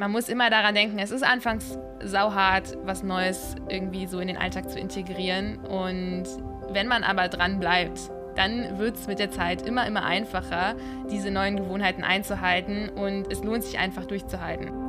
man muss immer daran denken, es ist anfangs sauhart, was Neues irgendwie so in den Alltag zu integrieren. Und wenn man aber dran bleibt, dann wird es mit der Zeit immer, immer einfacher, diese neuen Gewohnheiten einzuhalten und es lohnt sich einfach durchzuhalten.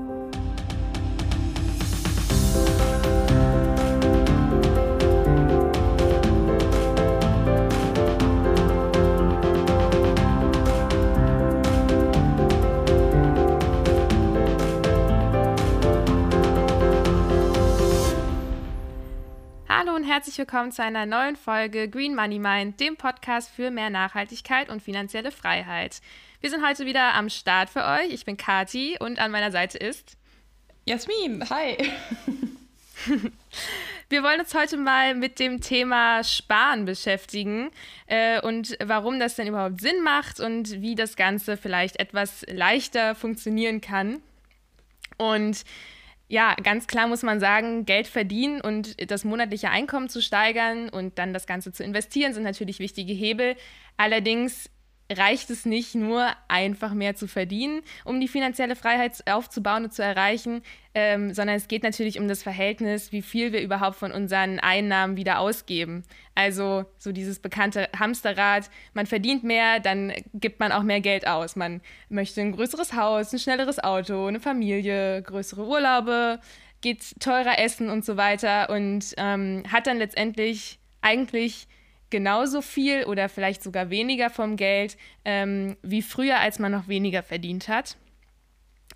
Herzlich willkommen zu einer neuen Folge Green Money Mind, dem Podcast für mehr Nachhaltigkeit und finanzielle Freiheit. Wir sind heute wieder am Start für euch. Ich bin Kati und an meiner Seite ist Jasmin. Hi. Wir wollen uns heute mal mit dem Thema Sparen beschäftigen äh, und warum das denn überhaupt Sinn macht und wie das Ganze vielleicht etwas leichter funktionieren kann. Und ja, ganz klar muss man sagen, Geld verdienen und das monatliche Einkommen zu steigern und dann das Ganze zu investieren, sind natürlich wichtige Hebel. Allerdings reicht es nicht nur einfach mehr zu verdienen, um die finanzielle Freiheit aufzubauen und zu erreichen, ähm, sondern es geht natürlich um das Verhältnis, wie viel wir überhaupt von unseren Einnahmen wieder ausgeben. Also so dieses bekannte Hamsterrad, man verdient mehr, dann gibt man auch mehr Geld aus. Man möchte ein größeres Haus, ein schnelleres Auto, eine Familie, größere Urlaube, geht teurer essen und so weiter und ähm, hat dann letztendlich eigentlich genauso viel oder vielleicht sogar weniger vom Geld ähm, wie früher, als man noch weniger verdient hat.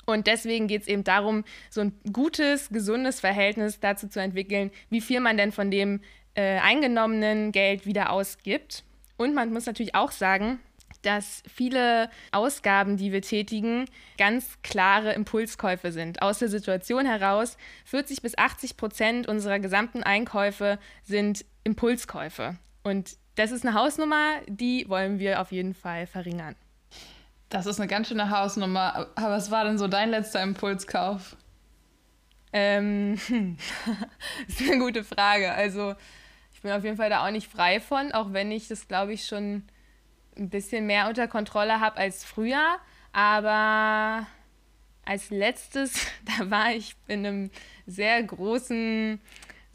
Und deswegen geht es eben darum, so ein gutes, gesundes Verhältnis dazu zu entwickeln, wie viel man denn von dem äh, eingenommenen Geld wieder ausgibt. Und man muss natürlich auch sagen, dass viele Ausgaben, die wir tätigen, ganz klare Impulskäufe sind. Aus der Situation heraus, 40 bis 80 Prozent unserer gesamten Einkäufe sind Impulskäufe. Und das ist eine Hausnummer, die wollen wir auf jeden Fall verringern. Das ist eine ganz schöne Hausnummer. Aber was war denn so dein letzter Impulskauf? Ähm, das ist eine gute Frage. Also, ich bin auf jeden Fall da auch nicht frei von, auch wenn ich das, glaube ich, schon ein bisschen mehr unter Kontrolle habe als früher. Aber als letztes, da war ich in einem sehr großen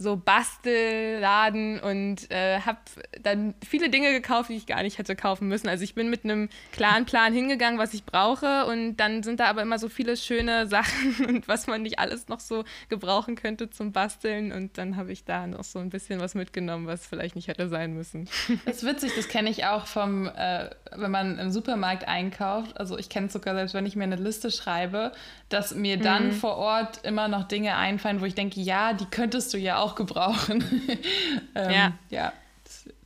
so Bastelladen und äh, habe dann viele Dinge gekauft, die ich gar nicht hätte kaufen müssen. Also ich bin mit einem klaren Plan hingegangen, was ich brauche und dann sind da aber immer so viele schöne Sachen und was man nicht alles noch so gebrauchen könnte zum Basteln und dann habe ich da noch so ein bisschen was mitgenommen, was vielleicht nicht hätte sein müssen. Das ist witzig, das kenne ich auch vom, äh, wenn man im Supermarkt einkauft. Also ich kenne es sogar selbst, wenn ich mir eine Liste schreibe, dass mir dann mhm. vor Ort immer noch Dinge einfallen, wo ich denke, ja, die könntest du ja auch gebrauchen. ähm, ja. ja.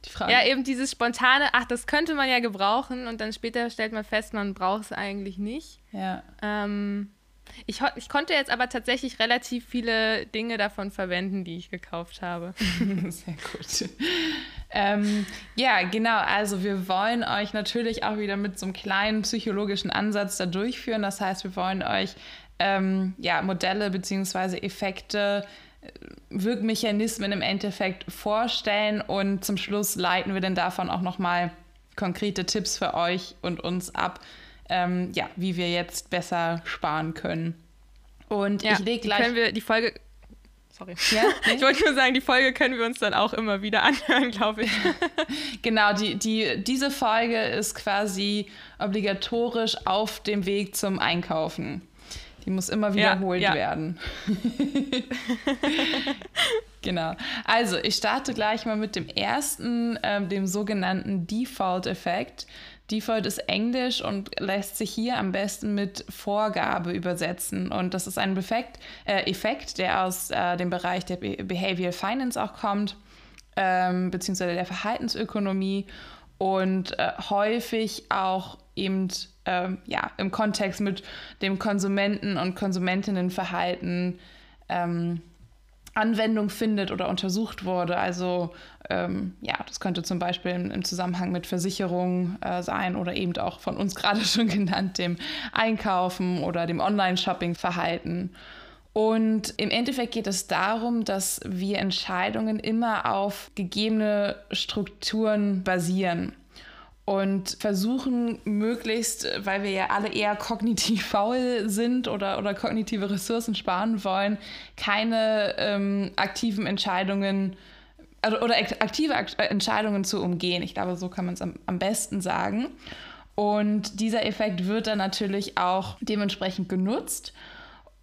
Die Frage. Ja, eben dieses spontane, ach, das könnte man ja gebrauchen und dann später stellt man fest, man braucht es eigentlich nicht. Ja. Ähm, ich, ich, konnte jetzt aber tatsächlich relativ viele Dinge davon verwenden, die ich gekauft habe. Sehr gut. Ähm, ja, genau. Also wir wollen euch natürlich auch wieder mit so einem kleinen psychologischen Ansatz da durchführen. Das heißt, wir wollen euch ähm, ja, Modelle bzw. Effekte Wirkmechanismen im Endeffekt vorstellen und zum Schluss leiten wir dann davon auch nochmal konkrete Tipps für euch und uns ab, ähm, ja, wie wir jetzt besser sparen können. Und ja, ich lege gleich. Können wir die Folge. Sorry. Ja? ich wollte nur sagen, die Folge können wir uns dann auch immer wieder anhören, glaube ich. genau, die, die, diese Folge ist quasi obligatorisch auf dem Weg zum Einkaufen. Die muss immer wiederholt ja, ja. werden. genau. Also, ich starte gleich mal mit dem ersten, äh, dem sogenannten Default-Effekt. Default ist Englisch und lässt sich hier am besten mit Vorgabe übersetzen. Und das ist ein Effekt, äh, Effekt der aus äh, dem Bereich der Be Behavioral Finance auch kommt, ähm, beziehungsweise der Verhaltensökonomie und äh, häufig auch eben ähm, ja, im Kontext mit dem Konsumenten- und Konsumentinnenverhalten ähm, Anwendung findet oder untersucht wurde. Also ähm, ja, das könnte zum Beispiel im, im Zusammenhang mit Versicherungen äh, sein oder eben auch von uns gerade schon genannt, dem Einkaufen oder dem Online-Shopping-Verhalten. Und im Endeffekt geht es darum, dass wir Entscheidungen immer auf gegebene Strukturen basieren. Und versuchen möglichst, weil wir ja alle eher kognitiv faul sind oder, oder kognitive Ressourcen sparen wollen, keine ähm, aktiven Entscheidungen also, oder aktive Entscheidungen zu umgehen. Ich glaube, so kann man es am, am besten sagen. Und dieser Effekt wird dann natürlich auch dementsprechend genutzt.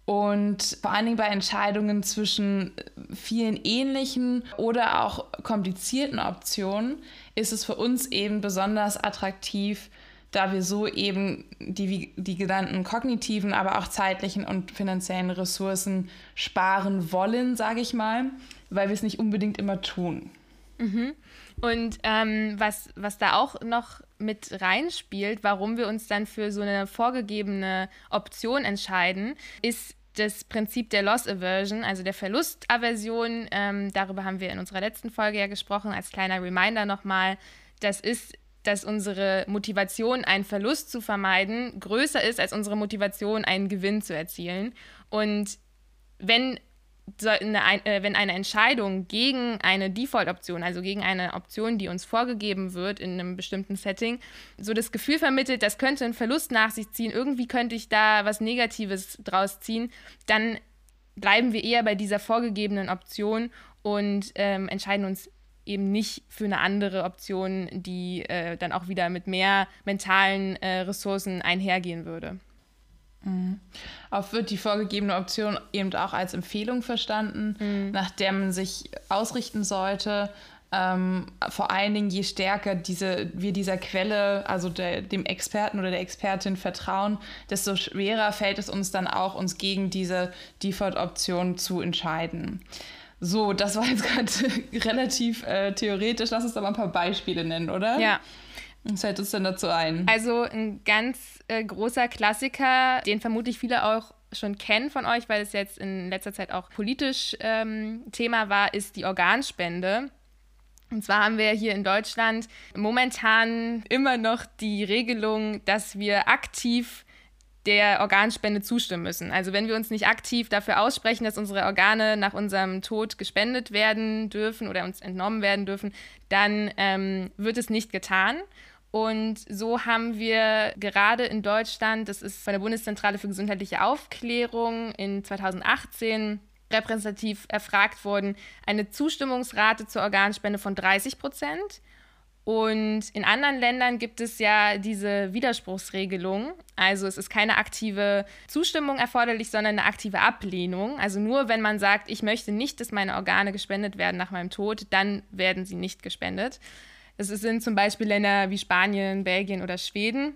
Und vor allen Dingen bei Entscheidungen zwischen vielen ähnlichen oder auch komplizierten Optionen ist es für uns eben besonders attraktiv, da wir so eben die, die genannten kognitiven, aber auch zeitlichen und finanziellen Ressourcen sparen wollen, sage ich mal, weil wir es nicht unbedingt immer tun. Mhm. Und ähm, was, was da auch noch mit reinspielt, warum wir uns dann für so eine vorgegebene Option entscheiden, ist das Prinzip der Loss Aversion, also der Verlustaversion. Ähm, darüber haben wir in unserer letzten Folge ja gesprochen, als kleiner Reminder nochmal. Das ist, dass unsere Motivation, einen Verlust zu vermeiden, größer ist als unsere Motivation, einen Gewinn zu erzielen. Und wenn eine, äh, wenn eine Entscheidung gegen eine Default-Option, also gegen eine Option, die uns vorgegeben wird in einem bestimmten Setting, so das Gefühl vermittelt, das könnte einen Verlust nach sich ziehen, irgendwie könnte ich da was Negatives draus ziehen, dann bleiben wir eher bei dieser vorgegebenen Option und ähm, entscheiden uns eben nicht für eine andere Option, die äh, dann auch wieder mit mehr mentalen äh, Ressourcen einhergehen würde. Mhm. Auch wird die vorgegebene Option eben auch als Empfehlung verstanden, mhm. nach der man sich ausrichten sollte. Ähm, vor allen Dingen, je stärker diese, wir dieser Quelle, also der, dem Experten oder der Expertin vertrauen, desto schwerer fällt es uns dann auch, uns gegen diese Default-Option zu entscheiden. So, das war jetzt gerade relativ äh, theoretisch. Lass uns mal ein paar Beispiele nennen, oder? Ja. Was fällt uns denn dazu ein? Also ein ganz äh, großer Klassiker, den vermutlich viele auch schon kennen von euch, weil es jetzt in letzter Zeit auch politisch ähm, Thema war, ist die Organspende. Und zwar haben wir hier in Deutschland momentan immer noch die Regelung, dass wir aktiv der Organspende zustimmen müssen. Also wenn wir uns nicht aktiv dafür aussprechen, dass unsere Organe nach unserem Tod gespendet werden dürfen oder uns entnommen werden dürfen, dann ähm, wird es nicht getan. Und so haben wir gerade in Deutschland, das ist von der Bundeszentrale für gesundheitliche Aufklärung in 2018 repräsentativ erfragt worden, eine Zustimmungsrate zur Organspende von 30 Prozent. Und in anderen Ländern gibt es ja diese Widerspruchsregelung. Also es ist keine aktive Zustimmung erforderlich, sondern eine aktive Ablehnung. Also nur wenn man sagt, ich möchte nicht, dass meine Organe gespendet werden nach meinem Tod, dann werden sie nicht gespendet. Es sind zum Beispiel Länder wie Spanien, Belgien oder Schweden.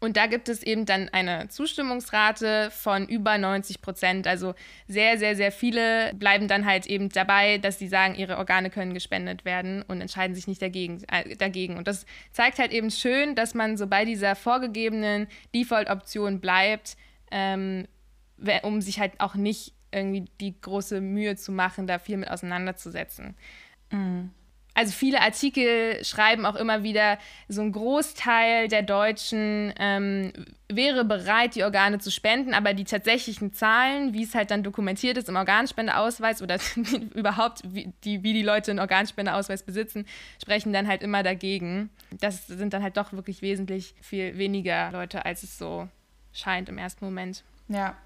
Und da gibt es eben dann eine Zustimmungsrate von über 90 Prozent. Also sehr, sehr, sehr viele bleiben dann halt eben dabei, dass sie sagen, ihre Organe können gespendet werden und entscheiden sich nicht dagegen. Äh, dagegen. Und das zeigt halt eben schön, dass man so bei dieser vorgegebenen Default-Option bleibt, ähm, um sich halt auch nicht irgendwie die große Mühe zu machen, da viel mit auseinanderzusetzen. Mhm also viele Artikel schreiben auch immer wieder, so ein Großteil der Deutschen ähm, wäre bereit, die Organe zu spenden, aber die tatsächlichen Zahlen, wie es halt dann dokumentiert ist im Organspendeausweis oder überhaupt, wie die, wie die Leute einen Organspendeausweis besitzen, sprechen dann halt immer dagegen. Das sind dann halt doch wirklich wesentlich viel weniger Leute, als es so scheint im ersten Moment. Ja,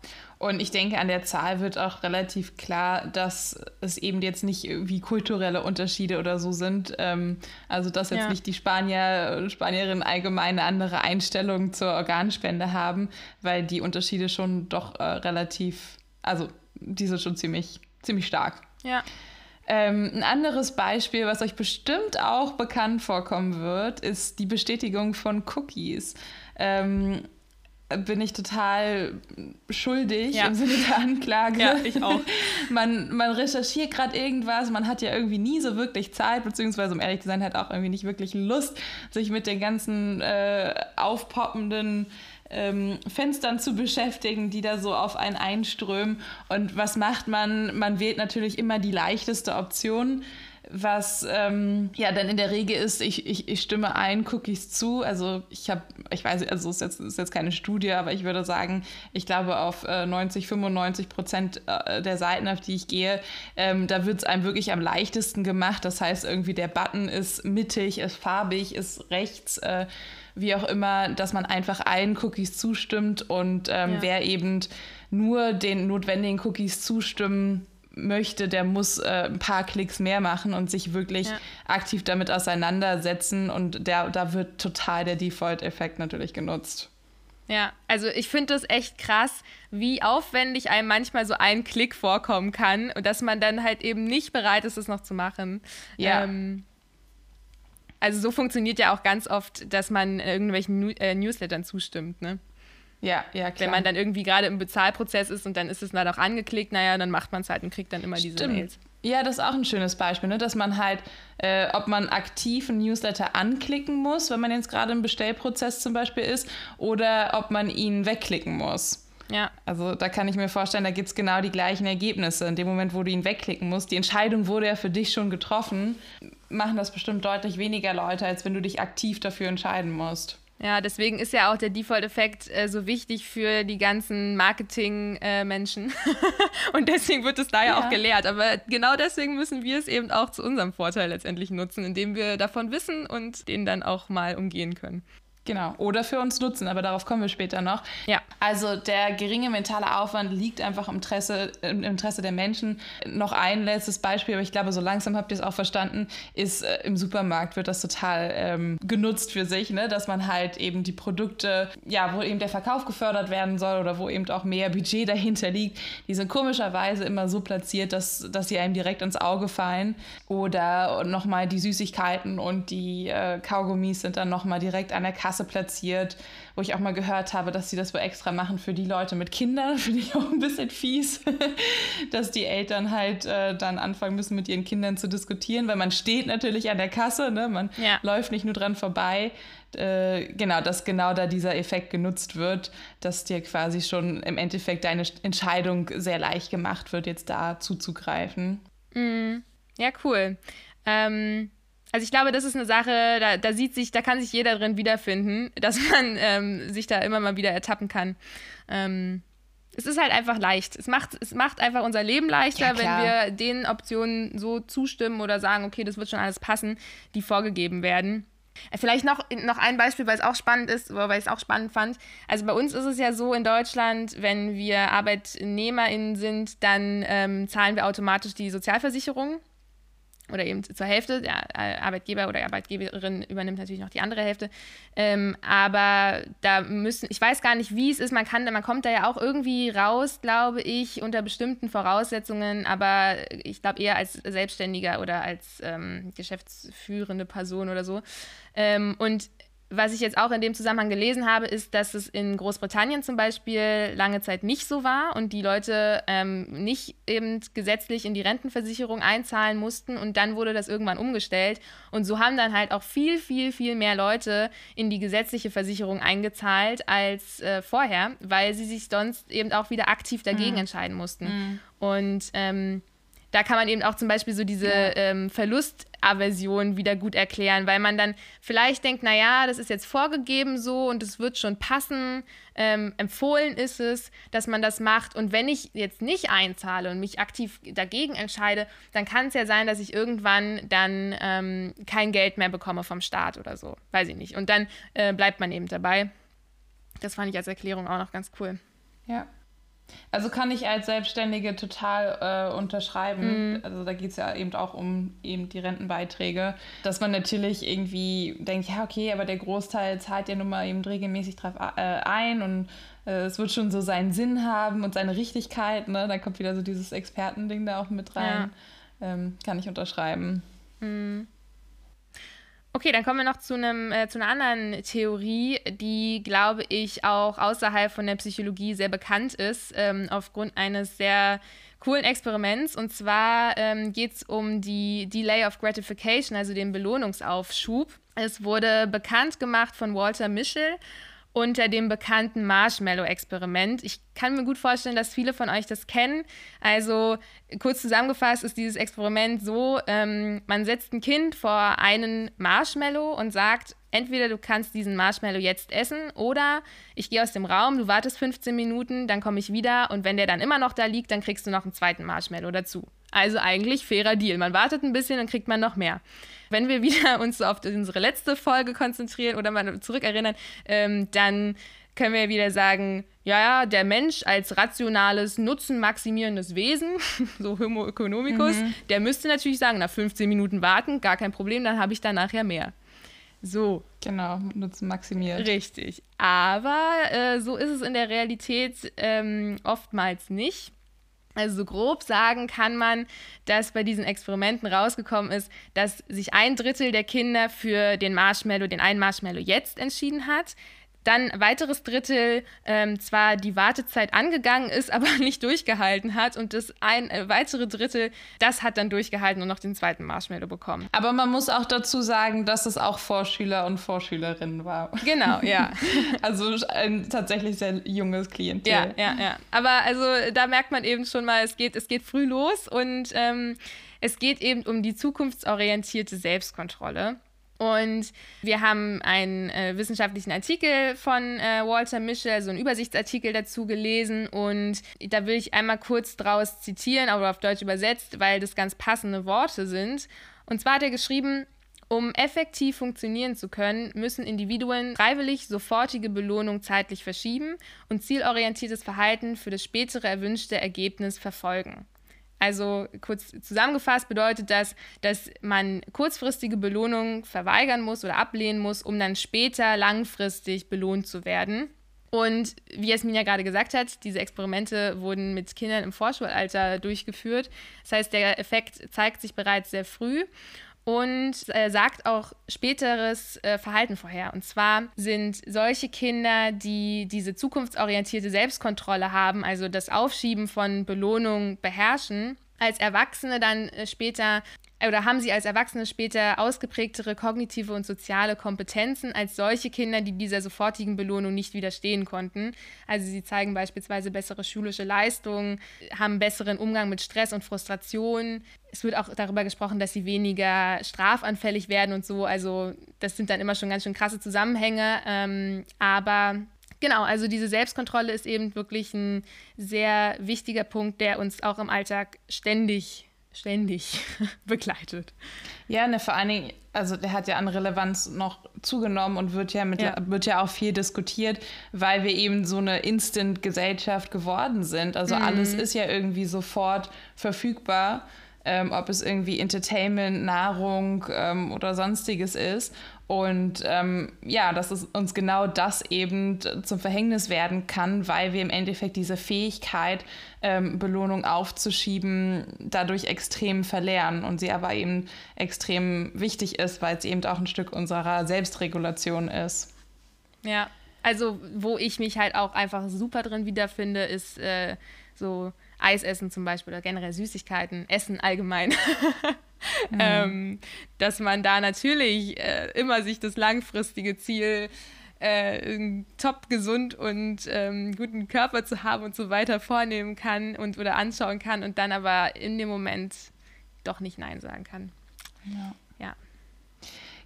und ich denke, an der Zahl wird auch relativ klar, dass es eben jetzt nicht irgendwie kulturelle Unterschiede oder so sind. Ähm, also, dass jetzt ja. nicht die Spanier, Spanierinnen allgemein eine andere Einstellung zur Organspende haben, weil die Unterschiede schon doch äh, relativ, also die sind schon ziemlich, ziemlich stark. Ja. Ähm, ein anderes Beispiel, was euch bestimmt auch bekannt vorkommen wird, ist die Bestätigung von Cookies. Ähm, bin ich total schuldig ja. im Sinne der Anklage. Ja, ich auch. man, man recherchiert gerade irgendwas, man hat ja irgendwie nie so wirklich Zeit, beziehungsweise um ehrlich zu sein, hat auch irgendwie nicht wirklich Lust, sich mit den ganzen äh, aufpoppenden ähm, Fenstern zu beschäftigen, die da so auf einen einströmen. Und was macht man? Man wählt natürlich immer die leichteste Option was ähm, ja dann in der Regel ist, ich, ich, ich stimme ein Cookies zu. Also ich habe, ich weiß, also es ist jetzt, ist jetzt keine Studie, aber ich würde sagen, ich glaube auf äh, 90, 95 Prozent äh, der Seiten, auf die ich gehe, ähm, da wird es einem wirklich am leichtesten gemacht. Das heißt, irgendwie der Button ist mittig, ist farbig, ist rechts. Äh, wie auch immer, dass man einfach allen Cookies zustimmt und ähm, ja. wer eben nur den notwendigen Cookies zustimmen möchte, der muss äh, ein paar Klicks mehr machen und sich wirklich ja. aktiv damit auseinandersetzen und der, da wird total der Default-Effekt natürlich genutzt. Ja, also ich finde das echt krass, wie aufwendig einem manchmal so ein Klick vorkommen kann und dass man dann halt eben nicht bereit ist, es noch zu machen. Ja. Ähm, also so funktioniert ja auch ganz oft, dass man irgendwelchen New äh, Newslettern zustimmt, ne? Ja, ja, klar. Wenn man dann irgendwie gerade im Bezahlprozess ist und dann ist es dann auch angeklickt, naja, dann macht man es halt und kriegt dann immer Stimmt. diese Mails. Ja, das ist auch ein schönes Beispiel, ne? dass man halt, äh, ob man aktiv einen Newsletter anklicken muss, wenn man jetzt gerade im Bestellprozess zum Beispiel ist, oder ob man ihn wegklicken muss. Ja. Also da kann ich mir vorstellen, da gibt es genau die gleichen Ergebnisse. In dem Moment, wo du ihn wegklicken musst, die Entscheidung wurde ja für dich schon getroffen, machen das bestimmt deutlich weniger Leute, als wenn du dich aktiv dafür entscheiden musst. Ja, deswegen ist ja auch der Default-Effekt äh, so wichtig für die ganzen Marketing-Menschen. Äh, und deswegen wird es da ja, ja, auch gelehrt. Aber genau deswegen müssen wir es eben auch zu unserem Vorteil letztendlich nutzen, indem wir davon wissen und den dann auch mal umgehen können. Genau, oder für uns nutzen, aber darauf kommen wir später noch. Ja. Also der geringe mentale Aufwand liegt einfach im Interesse, im Interesse der Menschen. Noch ein letztes Beispiel, aber ich glaube, so langsam habt ihr es auch verstanden, ist äh, im Supermarkt wird das total ähm, genutzt für sich, ne? dass man halt eben die Produkte, ja, wo eben der Verkauf gefördert werden soll oder wo eben auch mehr Budget dahinter liegt, die sind komischerweise immer so platziert, dass, dass sie einem direkt ins Auge fallen. Oder nochmal die Süßigkeiten und die äh, Kaugummis sind dann nochmal direkt an der Kasse Kasse platziert, wo ich auch mal gehört habe, dass sie das wohl extra machen für die Leute mit Kindern. Finde ich auch ein bisschen fies, dass die Eltern halt äh, dann anfangen müssen, mit ihren Kindern zu diskutieren, weil man steht natürlich an der Kasse, ne? man ja. läuft nicht nur dran vorbei. Äh, genau, dass genau da dieser Effekt genutzt wird, dass dir quasi schon im Endeffekt deine Entscheidung sehr leicht gemacht wird, jetzt da zuzugreifen. Mm, ja, cool. Ähm, also ich glaube, das ist eine Sache, da, da sieht sich, da kann sich jeder drin wiederfinden, dass man ähm, sich da immer mal wieder ertappen kann. Ähm, es ist halt einfach leicht. Es macht, es macht einfach unser Leben leichter, ja, wenn wir den Optionen so zustimmen oder sagen, okay, das wird schon alles passen, die vorgegeben werden. Äh, vielleicht noch, noch ein Beispiel, weil es auch spannend ist, weil ich es auch spannend fand. Also bei uns ist es ja so in Deutschland, wenn wir ArbeitnehmerInnen sind, dann ähm, zahlen wir automatisch die Sozialversicherung oder eben zur Hälfte. Der äh, Arbeitgeber oder Arbeitgeberin übernimmt natürlich noch die andere Hälfte. Ähm, aber da müssen, ich weiß gar nicht, wie es ist. Man kann, man kommt da ja auch irgendwie raus, glaube ich, unter bestimmten Voraussetzungen. Aber ich glaube eher als Selbstständiger oder als ähm, geschäftsführende Person oder so. Ähm, und was ich jetzt auch in dem Zusammenhang gelesen habe, ist, dass es in Großbritannien zum Beispiel lange Zeit nicht so war und die Leute ähm, nicht eben gesetzlich in die Rentenversicherung einzahlen mussten und dann wurde das irgendwann umgestellt und so haben dann halt auch viel, viel, viel mehr Leute in die gesetzliche Versicherung eingezahlt als äh, vorher, weil sie sich sonst eben auch wieder aktiv dagegen mhm. entscheiden mussten. Mhm. Und ähm, da kann man eben auch zum Beispiel so diese ja. ähm, Verlustaversion wieder gut erklären, weil man dann vielleicht denkt, naja, das ist jetzt vorgegeben so und es wird schon passen. Ähm, empfohlen ist es, dass man das macht. Und wenn ich jetzt nicht einzahle und mich aktiv dagegen entscheide, dann kann es ja sein, dass ich irgendwann dann ähm, kein Geld mehr bekomme vom Staat oder so. Weiß ich nicht. Und dann äh, bleibt man eben dabei. Das fand ich als Erklärung auch noch ganz cool. Ja. Also kann ich als Selbstständige total äh, unterschreiben. Mhm. Also da geht es ja eben auch um eben die Rentenbeiträge, dass man natürlich irgendwie denkt, ja okay, aber der Großteil zahlt ja nun mal eben regelmäßig drauf äh, ein und äh, es wird schon so seinen Sinn haben und seine Richtigkeit. Ne? Da kommt wieder so dieses Expertending da auch mit rein. Ja. Ähm, kann ich unterschreiben. Mhm. Okay, dann kommen wir noch zu, einem, äh, zu einer anderen Theorie, die, glaube ich, auch außerhalb von der Psychologie sehr bekannt ist, ähm, aufgrund eines sehr coolen Experiments. Und zwar ähm, geht es um die Delay of Gratification, also den Belohnungsaufschub. Es wurde bekannt gemacht von Walter Mischel unter dem bekannten Marshmallow-Experiment. Ich kann mir gut vorstellen, dass viele von euch das kennen. Also kurz zusammengefasst ist dieses Experiment so, ähm, man setzt ein Kind vor einen Marshmallow und sagt, entweder du kannst diesen Marshmallow jetzt essen oder ich gehe aus dem Raum, du wartest 15 Minuten, dann komme ich wieder und wenn der dann immer noch da liegt, dann kriegst du noch einen zweiten Marshmallow dazu. Also eigentlich fairer Deal. Man wartet ein bisschen, dann kriegt man noch mehr. Wenn wir wieder uns so auf unsere letzte Folge konzentrieren oder mal zurückerinnern, ähm, dann können wir wieder sagen, ja, ja, der Mensch als rationales, nutzenmaximierendes Wesen, so Homo economicus, mhm. der müsste natürlich sagen, nach 15 Minuten warten, gar kein Problem, dann habe ich dann nachher mehr. So. Genau, Nutzen maximiert. Richtig. Aber äh, so ist es in der Realität ähm, oftmals nicht. Also so grob sagen kann man, dass bei diesen Experimenten rausgekommen ist, dass sich ein Drittel der Kinder für den Marshmallow, den einen Marshmallow jetzt entschieden hat, dann ein weiteres Drittel ähm, zwar die Wartezeit angegangen ist, aber nicht durchgehalten hat und das ein äh, weitere Drittel, das hat dann durchgehalten und noch den zweiten Marshmallow bekommen. Aber man muss auch dazu sagen, dass es auch Vorschüler und Vorschülerinnen war. Genau, ja. also ein tatsächlich sehr junges Klientel. Ja, ja, ja. Aber also da merkt man eben schon mal, es geht, es geht früh los und ähm, es geht eben um die zukunftsorientierte Selbstkontrolle. Und wir haben einen äh, wissenschaftlichen Artikel von äh, Walter Mischel, so einen Übersichtsartikel dazu gelesen. Und da will ich einmal kurz draus zitieren, aber auf Deutsch übersetzt, weil das ganz passende Worte sind. Und zwar hat er geschrieben, um effektiv funktionieren zu können, müssen Individuen freiwillig sofortige Belohnung zeitlich verschieben und zielorientiertes Verhalten für das spätere erwünschte Ergebnis verfolgen. Also kurz zusammengefasst bedeutet das, dass man kurzfristige Belohnungen verweigern muss oder ablehnen muss, um dann später langfristig belohnt zu werden. Und wie Jasmin ja gerade gesagt hat, diese Experimente wurden mit Kindern im Vorschulalter durchgeführt. Das heißt, der Effekt zeigt sich bereits sehr früh und äh, sagt auch späteres äh, Verhalten vorher. Und zwar sind solche Kinder, die diese zukunftsorientierte Selbstkontrolle haben, also das Aufschieben von Belohnung beherrschen, als Erwachsene dann äh, später oder haben sie als Erwachsene später ausgeprägtere kognitive und soziale Kompetenzen als solche Kinder, die dieser sofortigen Belohnung nicht widerstehen konnten. Also sie zeigen beispielsweise bessere schulische Leistungen, haben besseren Umgang mit Stress und Frustration. Es wird auch darüber gesprochen, dass sie weniger strafanfällig werden und so. Also das sind dann immer schon ganz schön krasse Zusammenhänge. Ähm, aber Genau, also diese Selbstkontrolle ist eben wirklich ein sehr wichtiger Punkt, der uns auch im Alltag ständig ständig begleitet. Ja, ne, vor allen Dingen, also der hat ja an Relevanz noch zugenommen und wird ja, mit, ja. wird ja auch viel diskutiert, weil wir eben so eine Instant-Gesellschaft geworden sind. Also mhm. alles ist ja irgendwie sofort verfügbar. Ähm, ob es irgendwie Entertainment, Nahrung ähm, oder sonstiges ist. Und ähm, ja, dass es uns genau das eben zum Verhängnis werden kann, weil wir im Endeffekt diese Fähigkeit, ähm, Belohnung aufzuschieben, dadurch extrem verlernen und sie aber eben extrem wichtig ist, weil es eben auch ein Stück unserer Selbstregulation ist. Ja, also wo ich mich halt auch einfach super drin wiederfinde, ist äh, so Eisessen zum Beispiel oder generell Süßigkeiten, Essen allgemein. Mhm. ähm, dass man da natürlich äh, immer sich das langfristige Ziel äh, top gesund und ähm, guten Körper zu haben und so weiter vornehmen kann und oder anschauen kann und dann aber in dem Moment doch nicht Nein sagen kann. Ja. ja.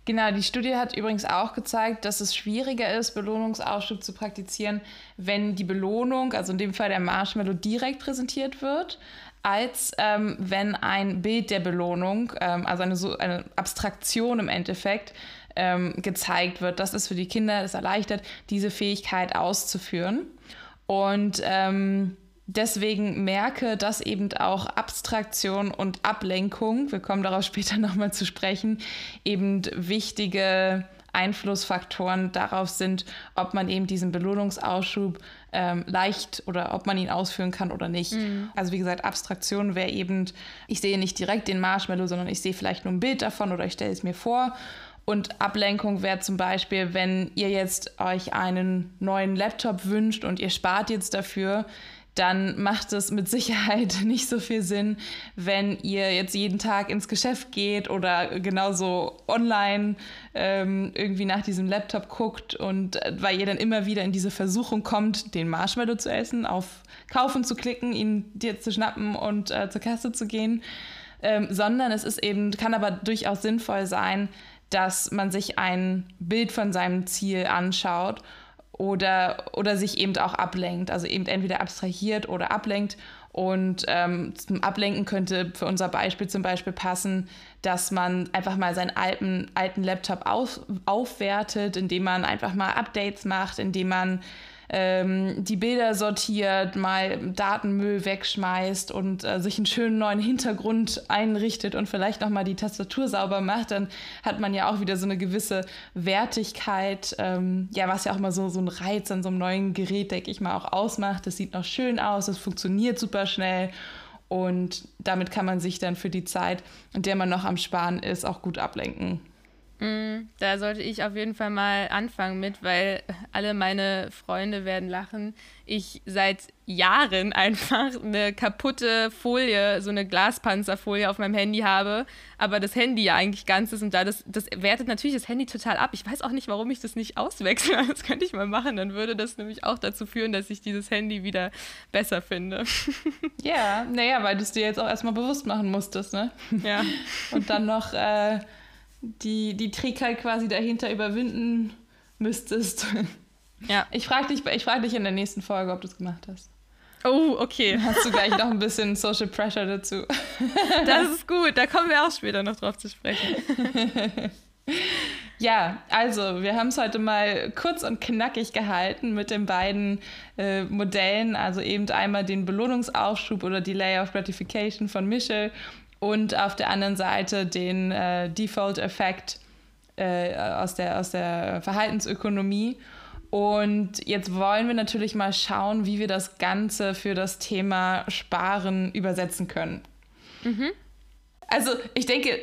Genau, die Studie hat übrigens auch gezeigt, dass es schwieriger ist, Belohnungsausschub zu praktizieren, wenn die Belohnung, also in dem Fall der Marshmallow, direkt präsentiert wird als ähm, wenn ein Bild der Belohnung, ähm, also eine, so, eine Abstraktion im Endeffekt, ähm, gezeigt wird. Das ist für die Kinder, das erleichtert, diese Fähigkeit auszuführen. Und ähm, deswegen merke, dass eben auch Abstraktion und Ablenkung, wir kommen darauf später nochmal zu sprechen, eben wichtige Einflussfaktoren darauf sind, ob man eben diesen Belohnungsausschub ähm, leicht oder ob man ihn ausführen kann oder nicht. Mhm. Also wie gesagt, Abstraktion wäre eben, ich sehe nicht direkt den Marshmallow, sondern ich sehe vielleicht nur ein Bild davon oder ich stelle es mir vor. Und Ablenkung wäre zum Beispiel, wenn ihr jetzt euch einen neuen Laptop wünscht und ihr spart jetzt dafür, dann macht es mit Sicherheit nicht so viel Sinn, wenn ihr jetzt jeden Tag ins Geschäft geht oder genauso online ähm, irgendwie nach diesem Laptop guckt und äh, weil ihr dann immer wieder in diese Versuchung kommt, den Marshmallow zu essen, auf Kaufen zu klicken, ihn dir zu schnappen und äh, zur Kasse zu gehen, ähm, sondern es ist eben, kann aber durchaus sinnvoll sein, dass man sich ein Bild von seinem Ziel anschaut oder, oder sich eben auch ablenkt. Also eben entweder abstrahiert oder ablenkt. Und ähm, zum Ablenken könnte für unser Beispiel zum Beispiel passen, dass man einfach mal seinen alten, alten Laptop auf, aufwertet, indem man einfach mal Updates macht, indem man ähm, die Bilder sortiert, mal Datenmüll wegschmeißt und äh, sich einen schönen neuen Hintergrund einrichtet und vielleicht nochmal die Tastatur sauber macht, dann hat man ja auch wieder so eine gewisse Wertigkeit, ähm, ja, was ja auch mal so, so ein Reiz an so einem neuen Gerät, denke ich mal, auch ausmacht. Das sieht noch schön aus, es funktioniert super schnell. Und damit kann man sich dann für die Zeit, in der man noch am Sparen ist, auch gut ablenken. Mm, da sollte ich auf jeden Fall mal anfangen mit, weil alle meine Freunde werden lachen. Ich seit Jahren einfach eine kaputte Folie, so eine Glaspanzerfolie auf meinem Handy habe, aber das Handy ja eigentlich ganz ist und da das, das wertet natürlich das Handy total ab. Ich weiß auch nicht, warum ich das nicht auswechsle. Das könnte ich mal machen, dann würde das nämlich auch dazu führen, dass ich dieses Handy wieder besser finde. Ja, naja, weil du es dir jetzt auch erstmal bewusst machen musstest, ne? Ja. Und dann noch. Äh die, die Trägheit quasi dahinter überwinden müsstest. Ja. Ich frage dich, frag dich in der nächsten Folge, ob du es gemacht hast. Oh, okay. Hast du gleich noch ein bisschen Social Pressure dazu? Das ist gut, da kommen wir auch später noch drauf zu sprechen. Ja, also wir haben es heute mal kurz und knackig gehalten mit den beiden äh, Modellen, also eben einmal den Belohnungsaufschub oder Delay of Gratification von Michel und auf der anderen Seite den äh, Default-Effekt äh, aus, der, aus der Verhaltensökonomie. Und jetzt wollen wir natürlich mal schauen, wie wir das Ganze für das Thema Sparen übersetzen können. Mhm. Also ich denke,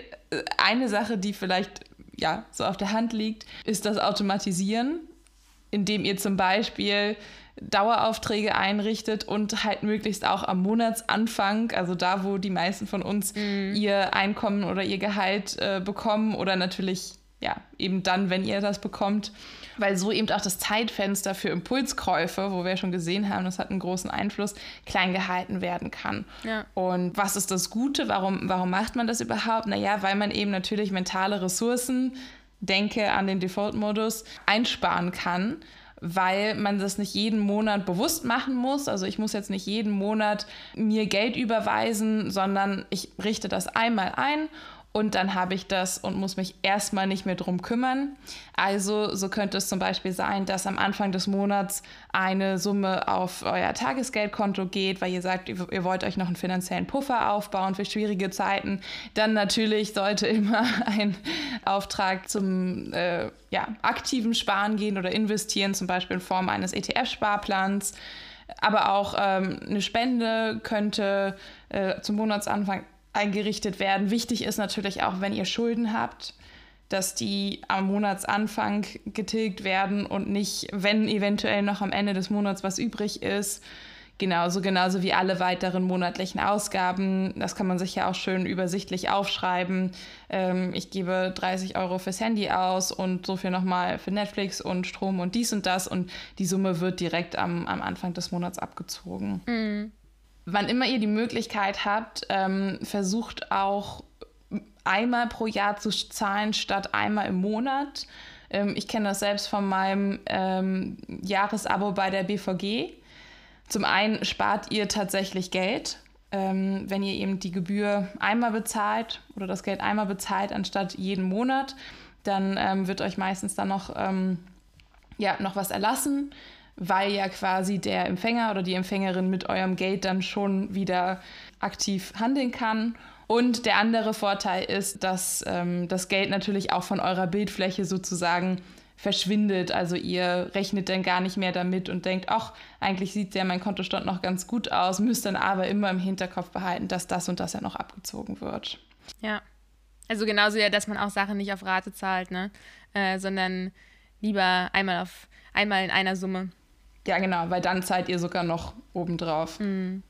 eine Sache, die vielleicht ja so auf der Hand liegt, ist das Automatisieren, indem ihr zum Beispiel Daueraufträge einrichtet und halt möglichst auch am Monatsanfang, also da, wo die meisten von uns mhm. ihr Einkommen oder ihr Gehalt äh, bekommen oder natürlich ja eben dann, wenn ihr das bekommt, weil so eben auch das Zeitfenster für Impulskäufe, wo wir schon gesehen haben, das hat einen großen Einfluss, klein gehalten werden kann. Ja. Und was ist das Gute? Warum, warum macht man das überhaupt? Naja, weil man eben natürlich mentale Ressourcen, denke an den Default-Modus, einsparen kann weil man das nicht jeden Monat bewusst machen muss. Also ich muss jetzt nicht jeden Monat mir Geld überweisen, sondern ich richte das einmal ein und dann habe ich das und muss mich erstmal nicht mehr drum kümmern. Also so könnte es zum Beispiel sein, dass am Anfang des Monats eine Summe auf euer Tagesgeldkonto geht, weil ihr sagt, ihr wollt euch noch einen finanziellen Puffer aufbauen für schwierige Zeiten. Dann natürlich sollte immer ein Auftrag zum äh, ja, aktiven Sparen gehen oder investieren, zum Beispiel in Form eines ETF-Sparplans. Aber auch ähm, eine Spende könnte äh, zum Monatsanfang eingerichtet werden. Wichtig ist natürlich auch, wenn ihr Schulden habt, dass die am Monatsanfang getilgt werden und nicht, wenn eventuell noch am Ende des Monats was übrig ist. Genauso, genauso wie alle weiteren monatlichen Ausgaben. Das kann man sich ja auch schön übersichtlich aufschreiben. Ähm, ich gebe 30 Euro fürs Handy aus und so viel nochmal für Netflix und Strom und dies und das. Und die Summe wird direkt am, am Anfang des Monats abgezogen. Mhm wann immer ihr die Möglichkeit habt, ähm, versucht auch einmal pro Jahr zu zahlen statt einmal im Monat. Ähm, ich kenne das selbst von meinem ähm, Jahresabo bei der BVG. Zum einen spart ihr tatsächlich Geld, ähm, wenn ihr eben die Gebühr einmal bezahlt oder das Geld einmal bezahlt anstatt jeden Monat. Dann ähm, wird euch meistens dann noch, ähm, ja, noch was erlassen weil ja quasi der Empfänger oder die Empfängerin mit eurem Geld dann schon wieder aktiv handeln kann. Und der andere Vorteil ist, dass ähm, das Geld natürlich auch von eurer Bildfläche sozusagen verschwindet. Also ihr rechnet dann gar nicht mehr damit und denkt, ach, eigentlich sieht ja mein Kontostand noch ganz gut aus, müsst dann aber immer im Hinterkopf behalten, dass das und das ja noch abgezogen wird. Ja. Also genauso ja, dass man auch Sachen nicht auf Rate zahlt, ne? Äh, sondern lieber einmal auf einmal in einer Summe. Ja, genau, weil dann zahlt ihr sogar noch obendrauf. Mhm.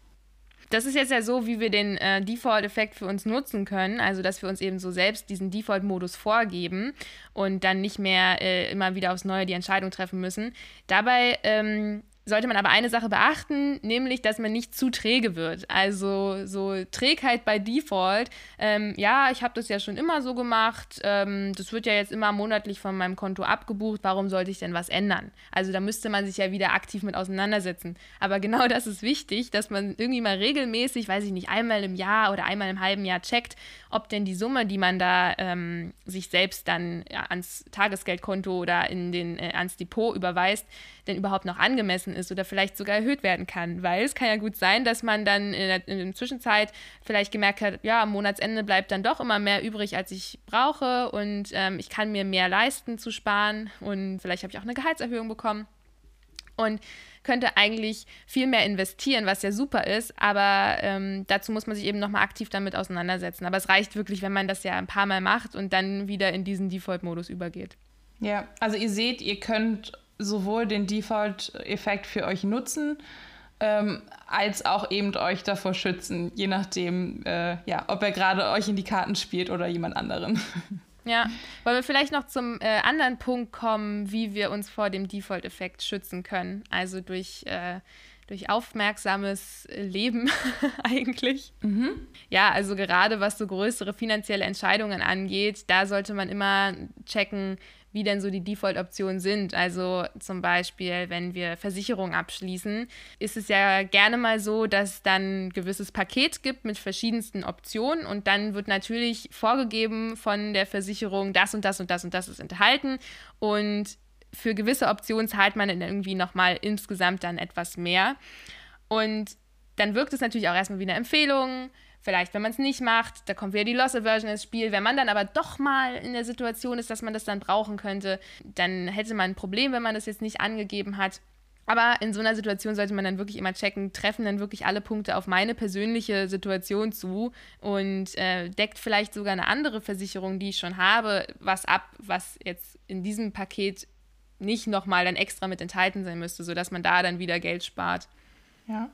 Das ist jetzt ja so, wie wir den äh, Default-Effekt für uns nutzen können. Also, dass wir uns eben so selbst diesen Default-Modus vorgeben und dann nicht mehr äh, immer wieder aufs Neue die Entscheidung treffen müssen. Dabei ähm, sollte man aber eine Sache beachten, nämlich, dass man nicht zu träge wird. Also so Trägheit bei Default. Ähm, ja, ich habe das ja schon immer so gemacht. Ähm, das wird ja jetzt immer monatlich von meinem Konto abgebucht. Warum sollte ich denn was ändern? Also da müsste man sich ja wieder aktiv mit auseinandersetzen. Aber genau das ist wichtig, dass man irgendwie mal regelmäßig, weiß ich nicht, einmal im Jahr oder einmal im halben Jahr checkt, ob denn die Summe, die man da ähm, sich selbst dann ja, ans Tagesgeldkonto oder in den, äh, ans Depot überweist, denn überhaupt noch angemessen ist oder vielleicht sogar erhöht werden kann. Weil es kann ja gut sein, dass man dann in der, in der Zwischenzeit vielleicht gemerkt hat, ja, am Monatsende bleibt dann doch immer mehr übrig, als ich brauche und ähm, ich kann mir mehr leisten zu sparen und vielleicht habe ich auch eine Gehaltserhöhung bekommen. Und könnte eigentlich viel mehr investieren, was ja super ist, aber ähm, dazu muss man sich eben nochmal aktiv damit auseinandersetzen. Aber es reicht wirklich, wenn man das ja ein paar Mal macht und dann wieder in diesen Default-Modus übergeht. Ja, also ihr seht, ihr könnt sowohl den Default-Effekt für euch nutzen, ähm, als auch eben euch davor schützen, je nachdem, äh, ja, ob er gerade euch in die Karten spielt oder jemand anderen. Ja, wollen wir vielleicht noch zum äh, anderen Punkt kommen, wie wir uns vor dem Default-Effekt schützen können. Also durch, äh, durch aufmerksames Leben eigentlich. Mhm. Ja, also gerade was so größere finanzielle Entscheidungen angeht, da sollte man immer checken, wie denn so die Default-Optionen sind. Also zum Beispiel, wenn wir Versicherungen abschließen, ist es ja gerne mal so, dass dann ein gewisses Paket gibt mit verschiedensten Optionen und dann wird natürlich vorgegeben von der Versicherung, das und das und das und das ist enthalten und für gewisse Optionen zahlt man dann irgendwie nochmal insgesamt dann etwas mehr. Und dann wirkt es natürlich auch erstmal wie eine Empfehlung. Vielleicht, wenn man es nicht macht, da kommt wieder die Loss Aversion ins Spiel. Wenn man dann aber doch mal in der Situation ist, dass man das dann brauchen könnte, dann hätte man ein Problem, wenn man das jetzt nicht angegeben hat. Aber in so einer Situation sollte man dann wirklich immer checken, treffen dann wirklich alle Punkte auf meine persönliche Situation zu und äh, deckt vielleicht sogar eine andere Versicherung, die ich schon habe, was ab, was jetzt in diesem Paket nicht nochmal dann extra mit enthalten sein müsste, sodass man da dann wieder Geld spart. Ja.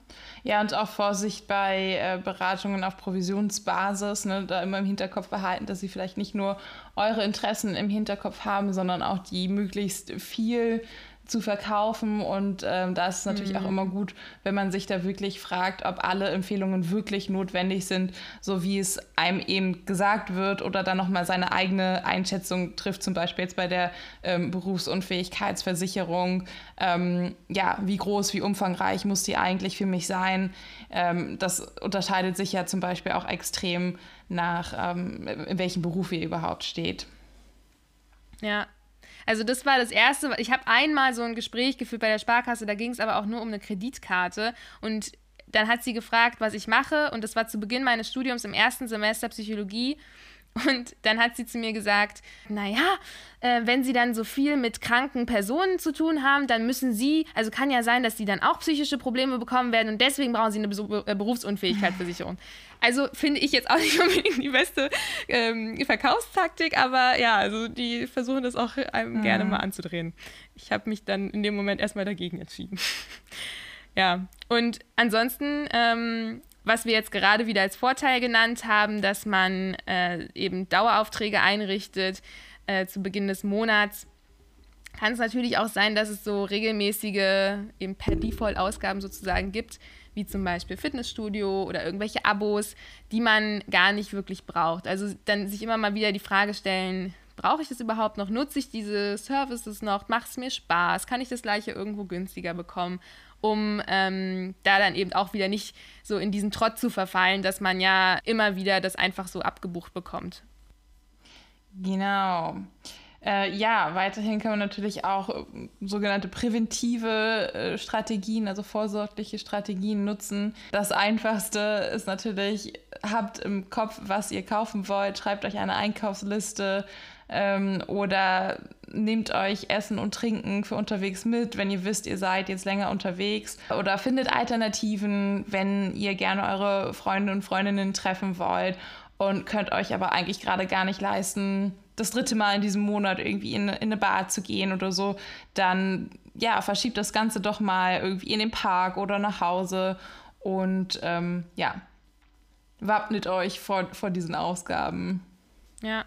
ja, und auch Vorsicht bei äh, Beratungen auf Provisionsbasis, ne, da immer im Hinterkopf behalten, dass sie vielleicht nicht nur eure Interessen im Hinterkopf haben, sondern auch die möglichst viel zu verkaufen. Und ähm, da ist es natürlich mhm. auch immer gut, wenn man sich da wirklich fragt, ob alle Empfehlungen wirklich notwendig sind, so wie es einem eben gesagt wird oder dann nochmal seine eigene Einschätzung trifft, zum Beispiel jetzt bei der ähm, Berufsunfähigkeitsversicherung. Ähm, ja, wie groß, wie umfangreich muss die eigentlich für mich sein? Ähm, das unterscheidet sich ja zum Beispiel auch extrem nach, ähm, in welchem Beruf ihr überhaupt steht. Ja, also das war das Erste. Ich habe einmal so ein Gespräch geführt bei der Sparkasse, da ging es aber auch nur um eine Kreditkarte. Und dann hat sie gefragt, was ich mache. Und das war zu Beginn meines Studiums im ersten Semester Psychologie. Und dann hat sie zu mir gesagt, naja, äh, wenn Sie dann so viel mit kranken Personen zu tun haben, dann müssen Sie, also kann ja sein, dass Sie dann auch psychische Probleme bekommen werden und deswegen brauchen Sie eine äh, Berufsunfähigkeitsversicherung. Also finde ich jetzt auch nicht unbedingt die beste ähm, Verkaufstaktik, aber ja, also die versuchen das auch einem mhm. gerne mal anzudrehen. Ich habe mich dann in dem Moment erstmal dagegen entschieden. ja, und ansonsten, ähm, was wir jetzt gerade wieder als Vorteil genannt haben, dass man äh, eben Daueraufträge einrichtet äh, zu Beginn des Monats kann es natürlich auch sein, dass es so regelmäßige, eben per Default-Ausgaben sozusagen gibt, wie zum Beispiel Fitnessstudio oder irgendwelche Abos, die man gar nicht wirklich braucht. Also dann sich immer mal wieder die Frage stellen, brauche ich das überhaupt noch? Nutze ich diese Services noch? Macht es mir Spaß? Kann ich das gleiche irgendwo günstiger bekommen? Um ähm, da dann eben auch wieder nicht so in diesen Trott zu verfallen, dass man ja immer wieder das einfach so abgebucht bekommt. Genau. Äh, ja, weiterhin kann man natürlich auch äh, sogenannte präventive äh, Strategien, also vorsorgliche Strategien nutzen. Das Einfachste ist natürlich, habt im Kopf, was ihr kaufen wollt, schreibt euch eine Einkaufsliste ähm, oder nehmt euch Essen und Trinken für unterwegs mit, wenn ihr wisst, ihr seid jetzt länger unterwegs. Oder findet Alternativen, wenn ihr gerne eure Freunde und Freundinnen treffen wollt und könnt euch aber eigentlich gerade gar nicht leisten, das dritte Mal in diesem Monat irgendwie in, in eine Bar zu gehen oder so, dann ja, verschiebt das Ganze doch mal irgendwie in den Park oder nach Hause und ähm, ja, wappnet euch vor, vor diesen Ausgaben. Ja.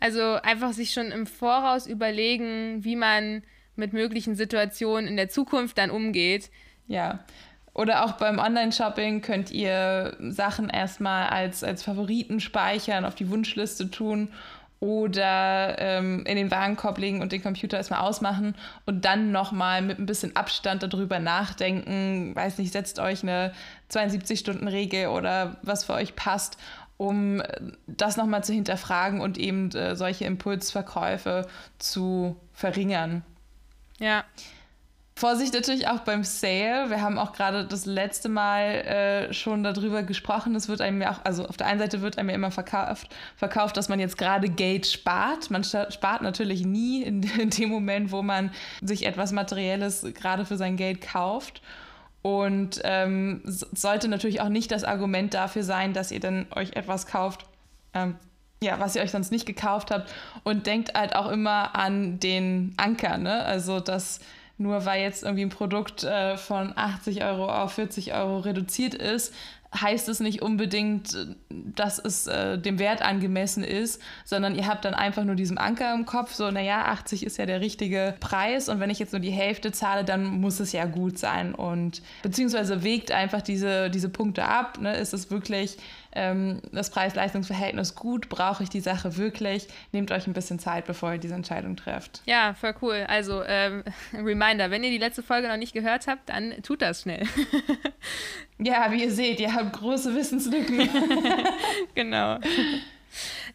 Also einfach sich schon im Voraus überlegen, wie man mit möglichen Situationen in der Zukunft dann umgeht. Ja. Oder auch beim Online-Shopping könnt ihr Sachen erstmal als, als Favoriten speichern, auf die Wunschliste tun oder ähm, in den Warenkorb legen und den Computer erstmal ausmachen und dann nochmal mit ein bisschen Abstand darüber nachdenken. Weiß nicht, setzt euch eine 72-Stunden-Regel oder was für euch passt, um äh, das nochmal zu hinterfragen und eben äh, solche Impulsverkäufe zu verringern. Ja. Vorsicht natürlich auch beim Sale. Wir haben auch gerade das letzte Mal äh, schon darüber gesprochen. Es wird einem ja auch, also auf der einen Seite wird einem ja immer verkauft, verkauft dass man jetzt gerade Geld spart. Man spart natürlich nie in, in dem Moment, wo man sich etwas Materielles gerade für sein Geld kauft. Und ähm, sollte natürlich auch nicht das Argument dafür sein, dass ihr dann euch etwas kauft, ähm, ja, was ihr euch sonst nicht gekauft habt. Und denkt halt auch immer an den Anker, ne? Also, dass nur weil jetzt irgendwie ein Produkt äh, von 80 Euro auf 40 Euro reduziert ist, heißt es nicht unbedingt, dass es äh, dem Wert angemessen ist, sondern ihr habt dann einfach nur diesen Anker im Kopf, so, naja, 80 ist ja der richtige Preis und wenn ich jetzt nur die Hälfte zahle, dann muss es ja gut sein und beziehungsweise wägt einfach diese, diese Punkte ab, ne? ist es wirklich ähm, das Preis-Leistungs-Verhältnis gut? Brauche ich die Sache wirklich? Nehmt euch ein bisschen Zeit, bevor ihr diese Entscheidung trefft. Ja, voll cool. Also, ähm, Reminder, wenn ihr die letzte Folge noch nicht gehört habt, dann tut das schnell. ja, wie ihr seht, ihr habt große Wissenslücken. genau.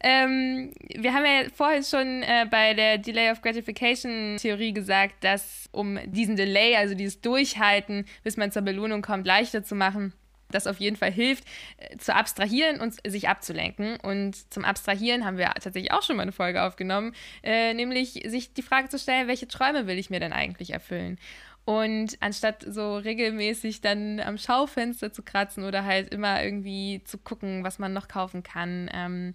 Ähm, wir haben ja vorhin schon äh, bei der Delay of Gratification Theorie gesagt, dass um diesen Delay, also dieses Durchhalten, bis man zur Belohnung kommt, leichter zu machen, das auf jeden Fall hilft, äh, zu abstrahieren und sich abzulenken. Und zum Abstrahieren haben wir tatsächlich auch schon mal eine Folge aufgenommen, äh, nämlich sich die Frage zu stellen, welche Träume will ich mir denn eigentlich erfüllen? Und anstatt so regelmäßig dann am Schaufenster zu kratzen oder halt immer irgendwie zu gucken, was man noch kaufen kann, ähm,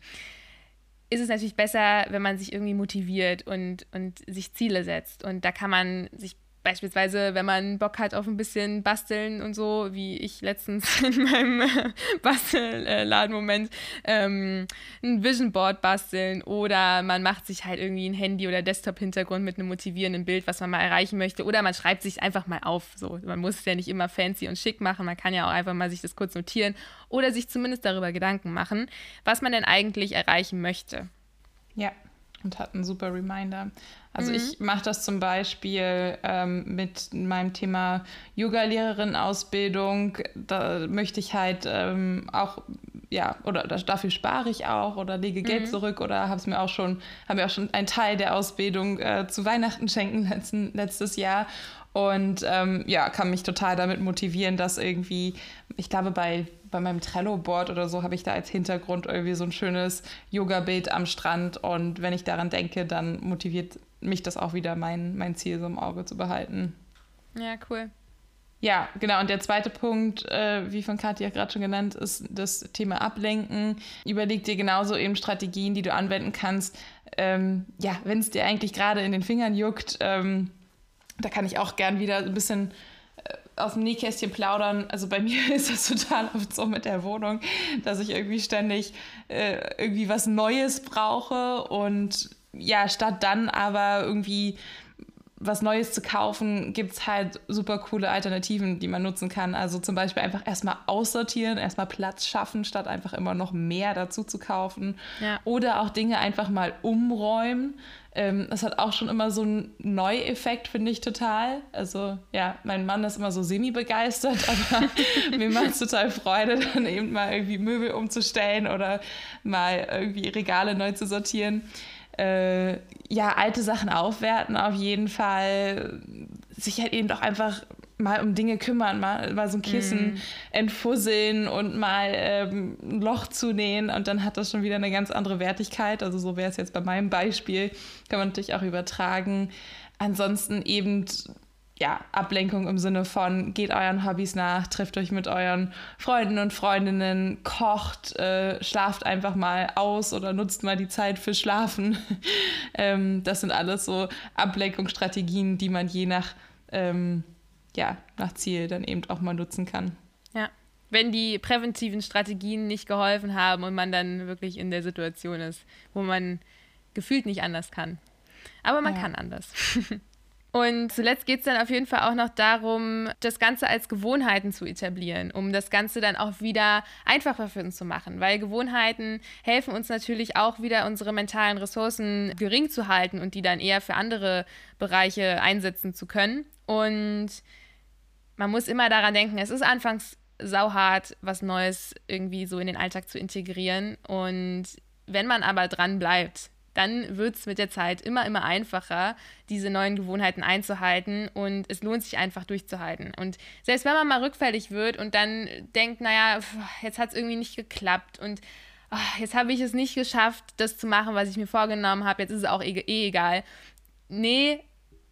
ist es natürlich besser, wenn man sich irgendwie motiviert und, und sich Ziele setzt. Und da kann man sich Beispielsweise, wenn man Bock hat auf ein bisschen Basteln und so, wie ich letztens in meinem Bastelladenmoment ähm, ein Vision Board basteln oder man macht sich halt irgendwie ein Handy- oder Desktop-Hintergrund mit einem motivierenden Bild, was man mal erreichen möchte oder man schreibt sich einfach mal auf. So. Man muss es ja nicht immer fancy und schick machen, man kann ja auch einfach mal sich das kurz notieren oder sich zumindest darüber Gedanken machen, was man denn eigentlich erreichen möchte. Ja, und hat einen super Reminder. Also mhm. ich mache das zum Beispiel ähm, mit meinem Thema Yoga-Lehrerin-Ausbildung. Da möchte ich halt ähm, auch, ja, oder dafür spare ich auch oder lege Geld mhm. zurück oder habe es mir auch schon, habe mir auch schon einen Teil der Ausbildung äh, zu Weihnachten schenken letzten, letztes Jahr. Und ähm, ja, kann mich total damit motivieren, dass irgendwie, ich glaube, bei bei meinem Trello-Board oder so habe ich da als Hintergrund irgendwie so ein schönes Yoga-Bild am Strand. Und wenn ich daran denke, dann motiviert mich das auch wieder, mein, mein Ziel so im Auge zu behalten. Ja, cool. Ja, genau. Und der zweite Punkt, äh, wie von Katja gerade schon genannt, ist das Thema Ablenken. Überleg dir genauso eben Strategien, die du anwenden kannst. Ähm, ja, wenn es dir eigentlich gerade in den Fingern juckt, ähm, da kann ich auch gern wieder ein bisschen aus dem Nähkästchen plaudern. Also bei mir ist das total oft so mit der Wohnung, dass ich irgendwie ständig äh, irgendwie was Neues brauche und ja, statt dann aber irgendwie was Neues zu kaufen, gibt es halt super coole Alternativen, die man nutzen kann. Also zum Beispiel einfach erstmal aussortieren, erstmal Platz schaffen, statt einfach immer noch mehr dazu zu kaufen. Ja. Oder auch Dinge einfach mal umräumen. Ähm, das hat auch schon immer so einen Neueffekt, finde ich total. Also ja, mein Mann ist immer so semi-begeistert, aber mir macht es total Freude, dann eben mal irgendwie Möbel umzustellen oder mal irgendwie Regale neu zu sortieren äh, ja, alte Sachen aufwerten auf jeden Fall. Sich halt eben doch einfach mal um Dinge kümmern, mal, mal so ein Kissen mm. entfusseln und mal ähm, ein Loch zunähen und dann hat das schon wieder eine ganz andere Wertigkeit. Also so wäre es jetzt bei meinem Beispiel, kann man natürlich auch übertragen. Ansonsten eben ja, Ablenkung im Sinne von geht euren Hobbys nach, trifft euch mit euren Freunden und Freundinnen, kocht, äh, schlaft einfach mal aus oder nutzt mal die Zeit für Schlafen. ähm, das sind alles so Ablenkungsstrategien, die man je nach, ähm, ja, nach Ziel dann eben auch mal nutzen kann. Ja, wenn die präventiven Strategien nicht geholfen haben und man dann wirklich in der Situation ist, wo man gefühlt nicht anders kann. Aber man ja. kann anders. Und zuletzt geht es dann auf jeden Fall auch noch darum, das Ganze als Gewohnheiten zu etablieren, um das Ganze dann auch wieder einfacher für uns zu machen. Weil Gewohnheiten helfen uns natürlich auch wieder, unsere mentalen Ressourcen gering zu halten und die dann eher für andere Bereiche einsetzen zu können. Und man muss immer daran denken, es ist anfangs sauhart, was Neues irgendwie so in den Alltag zu integrieren. Und wenn man aber dran bleibt, dann wird es mit der Zeit immer, immer einfacher, diese neuen Gewohnheiten einzuhalten und es lohnt sich einfach durchzuhalten. Und selbst wenn man mal rückfällig wird und dann denkt, naja, jetzt hat es irgendwie nicht geklappt und ach, jetzt habe ich es nicht geschafft, das zu machen, was ich mir vorgenommen habe, jetzt ist es auch eh, eh egal. Nee,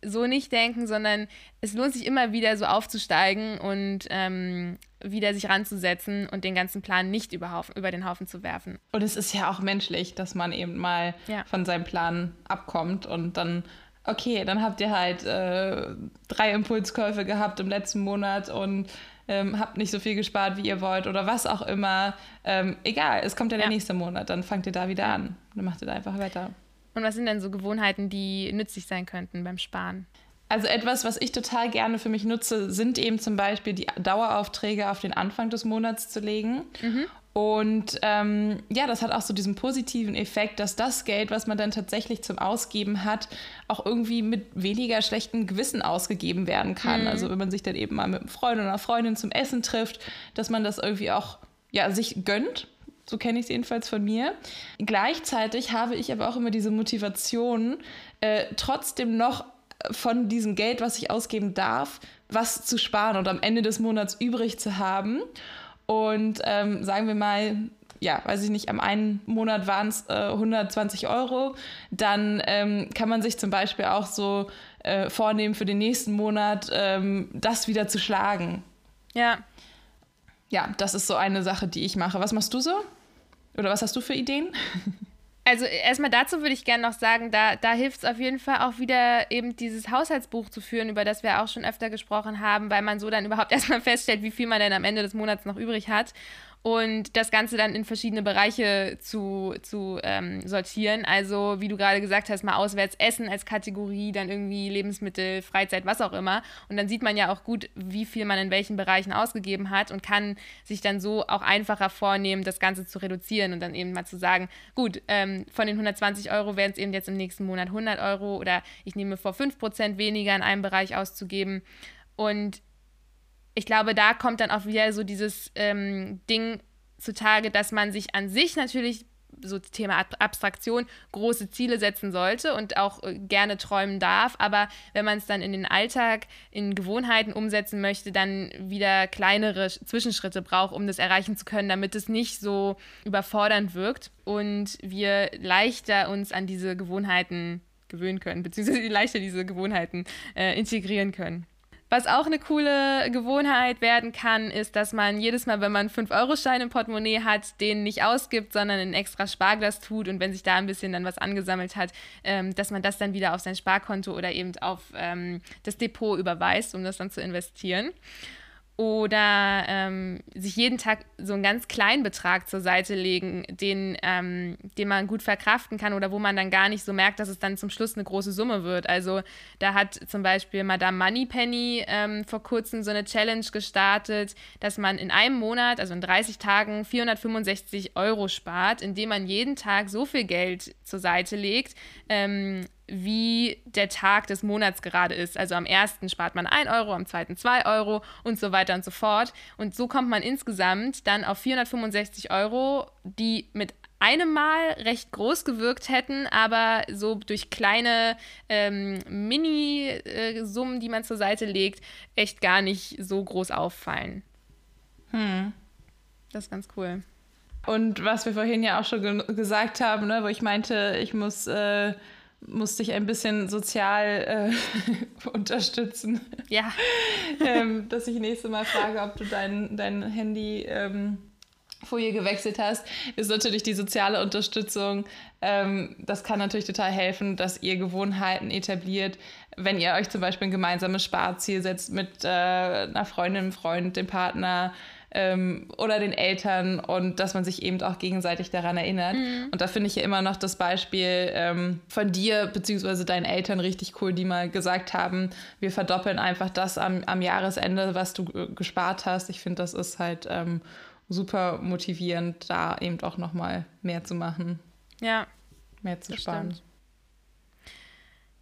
so nicht denken, sondern es lohnt sich immer wieder so aufzusteigen und ähm, wieder sich ranzusetzen und den ganzen Plan nicht über, über, den Haufen zu werfen. Und es ist ja auch menschlich, dass man eben mal ja. von seinem Plan abkommt und dann, okay, dann habt ihr halt äh, drei Impulskäufe gehabt im letzten Monat und ähm, habt nicht so viel gespart, wie ihr wollt oder was auch immer. Ähm, egal, es kommt ja der ja. nächste Monat, dann fangt ihr da wieder an. Dann macht ihr da einfach weiter. Und was sind denn so Gewohnheiten, die nützlich sein könnten beim Sparen? Also etwas, was ich total gerne für mich nutze, sind eben zum Beispiel die Daueraufträge auf den Anfang des Monats zu legen. Mhm. Und ähm, ja, das hat auch so diesen positiven Effekt, dass das Geld, was man dann tatsächlich zum Ausgeben hat, auch irgendwie mit weniger schlechtem Gewissen ausgegeben werden kann. Mhm. Also wenn man sich dann eben mal mit einem Freund oder einer Freundin zum Essen trifft, dass man das irgendwie auch ja, sich gönnt so kenne ich es jedenfalls von mir. Gleichzeitig habe ich aber auch immer diese Motivation, äh, trotzdem noch von diesem Geld, was ich ausgeben darf, was zu sparen und am Ende des Monats übrig zu haben. Und ähm, sagen wir mal, ja, weiß ich nicht, am einen Monat waren es äh, 120 Euro, dann ähm, kann man sich zum Beispiel auch so äh, vornehmen, für den nächsten Monat ähm, das wieder zu schlagen. Ja. Ja, das ist so eine Sache, die ich mache. Was machst du so? Oder was hast du für Ideen? Also erstmal dazu würde ich gerne noch sagen, da, da hilft es auf jeden Fall auch wieder eben dieses Haushaltsbuch zu führen, über das wir auch schon öfter gesprochen haben, weil man so dann überhaupt erstmal feststellt, wie viel man denn am Ende des Monats noch übrig hat und das Ganze dann in verschiedene Bereiche zu, zu ähm, sortieren. Also, wie du gerade gesagt hast, mal auswärts essen als Kategorie, dann irgendwie Lebensmittel, Freizeit, was auch immer. Und dann sieht man ja auch gut, wie viel man in welchen Bereichen ausgegeben hat und kann sich dann so auch einfacher vornehmen, das Ganze zu reduzieren und dann eben mal zu sagen, gut, ähm, von den 120 Euro werden es eben jetzt im nächsten Monat 100 Euro oder ich nehme vor 5% weniger in einem Bereich auszugeben. Und ich glaube, da kommt dann auch wieder so dieses ähm, Ding zutage, dass man sich an sich natürlich so Thema Abstraktion große Ziele setzen sollte und auch äh, gerne träumen darf. Aber wenn man es dann in den Alltag, in Gewohnheiten umsetzen möchte, dann wieder kleinere Zwischenschritte braucht, um das erreichen zu können, damit es nicht so überfordernd wirkt und wir leichter uns an diese Gewohnheiten gewöhnen können, beziehungsweise leichter diese Gewohnheiten äh, integrieren können. Was auch eine coole Gewohnheit werden kann, ist, dass man jedes Mal, wenn man 5-Euro-Schein im Portemonnaie hat, den nicht ausgibt, sondern in ein extra Sparglas tut und wenn sich da ein bisschen dann was angesammelt hat, ähm, dass man das dann wieder auf sein Sparkonto oder eben auf ähm, das Depot überweist, um das dann zu investieren oder ähm, sich jeden Tag so einen ganz kleinen Betrag zur Seite legen, den, ähm, den man gut verkraften kann oder wo man dann gar nicht so merkt, dass es dann zum Schluss eine große Summe wird. Also da hat zum Beispiel Madame Moneypenny ähm, vor kurzem so eine Challenge gestartet, dass man in einem Monat, also in 30 Tagen, 465 Euro spart, indem man jeden Tag so viel Geld zur Seite legt, ähm, wie der Tag des Monats gerade ist. Also am ersten spart man 1 Euro, am zweiten 2 Euro und so weiter und so fort. Und so kommt man insgesamt dann auf 465 Euro, die mit einem Mal recht groß gewirkt hätten, aber so durch kleine ähm, Mini-Summen, die man zur Seite legt, echt gar nicht so groß auffallen. Hm. Das ist ganz cool. Und was wir vorhin ja auch schon ge gesagt haben, ne, wo ich meinte, ich muss äh, musste ich ein bisschen sozial äh, unterstützen. Ja. ähm, dass ich nächstes Mal frage, ob du dein, dein Handy ähm, Folie gewechselt hast, ist natürlich die soziale Unterstützung. Ähm, das kann natürlich total helfen, dass ihr Gewohnheiten etabliert. Wenn ihr euch zum Beispiel ein gemeinsames Sparziel setzt mit äh, einer Freundin, einem Freund, dem Partner, ähm, oder den Eltern und dass man sich eben auch gegenseitig daran erinnert. Mhm. Und da finde ich ja immer noch das Beispiel ähm, von dir bzw. deinen Eltern richtig cool, die mal gesagt haben, wir verdoppeln einfach das am, am Jahresende, was du äh, gespart hast. Ich finde, das ist halt ähm, super motivierend, da eben auch nochmal mehr zu machen. Ja. Mehr zu sparen. Stimmt.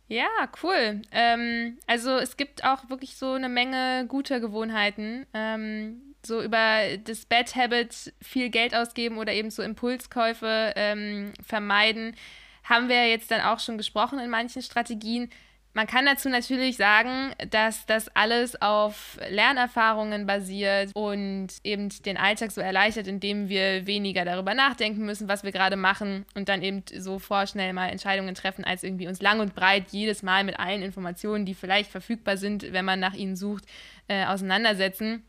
Ja, cool. Ähm, also es gibt auch wirklich so eine Menge guter Gewohnheiten. Ähm, so über das Bad Habit viel Geld ausgeben oder eben so Impulskäufe ähm, vermeiden, haben wir jetzt dann auch schon gesprochen in manchen Strategien. Man kann dazu natürlich sagen, dass das alles auf Lernerfahrungen basiert und eben den Alltag so erleichtert, indem wir weniger darüber nachdenken müssen, was wir gerade machen und dann eben so vorschnell mal Entscheidungen treffen, als irgendwie uns lang und breit jedes Mal mit allen Informationen, die vielleicht verfügbar sind, wenn man nach ihnen sucht, äh, auseinandersetzen.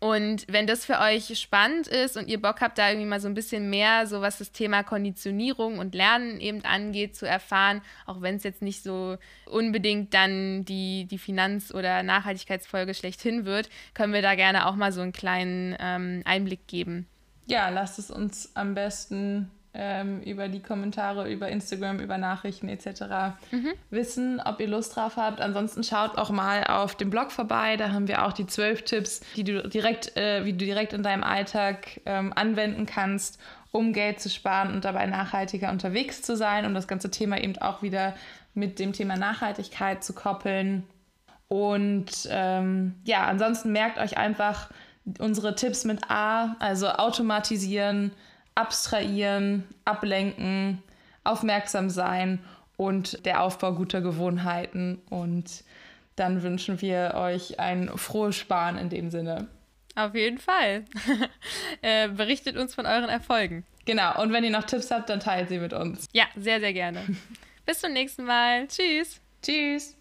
Und wenn das für euch spannend ist und ihr Bock habt, da irgendwie mal so ein bisschen mehr, so was das Thema Konditionierung und Lernen eben angeht, zu erfahren, auch wenn es jetzt nicht so unbedingt dann die, die Finanz- oder Nachhaltigkeitsfolge schlechthin wird, können wir da gerne auch mal so einen kleinen ähm, Einblick geben. Ja, lasst es uns am besten ähm, über die Kommentare, über Instagram, über Nachrichten etc. Mhm. wissen, ob ihr Lust drauf habt. Ansonsten schaut auch mal auf dem Blog vorbei. Da haben wir auch die zwölf Tipps, die du direkt, äh, wie du direkt in deinem Alltag ähm, anwenden kannst, um Geld zu sparen und dabei nachhaltiger unterwegs zu sein, um das ganze Thema eben auch wieder mit dem Thema Nachhaltigkeit zu koppeln. Und ähm, ja, ansonsten merkt euch einfach unsere Tipps mit A, also automatisieren, abstrahieren, ablenken, aufmerksam sein und der Aufbau guter Gewohnheiten. Und dann wünschen wir euch ein frohes Sparen in dem Sinne. Auf jeden Fall. äh, berichtet uns von euren Erfolgen. Genau, und wenn ihr noch Tipps habt, dann teilt sie mit uns. Ja, sehr, sehr gerne. Bis zum nächsten Mal. Tschüss. Tschüss.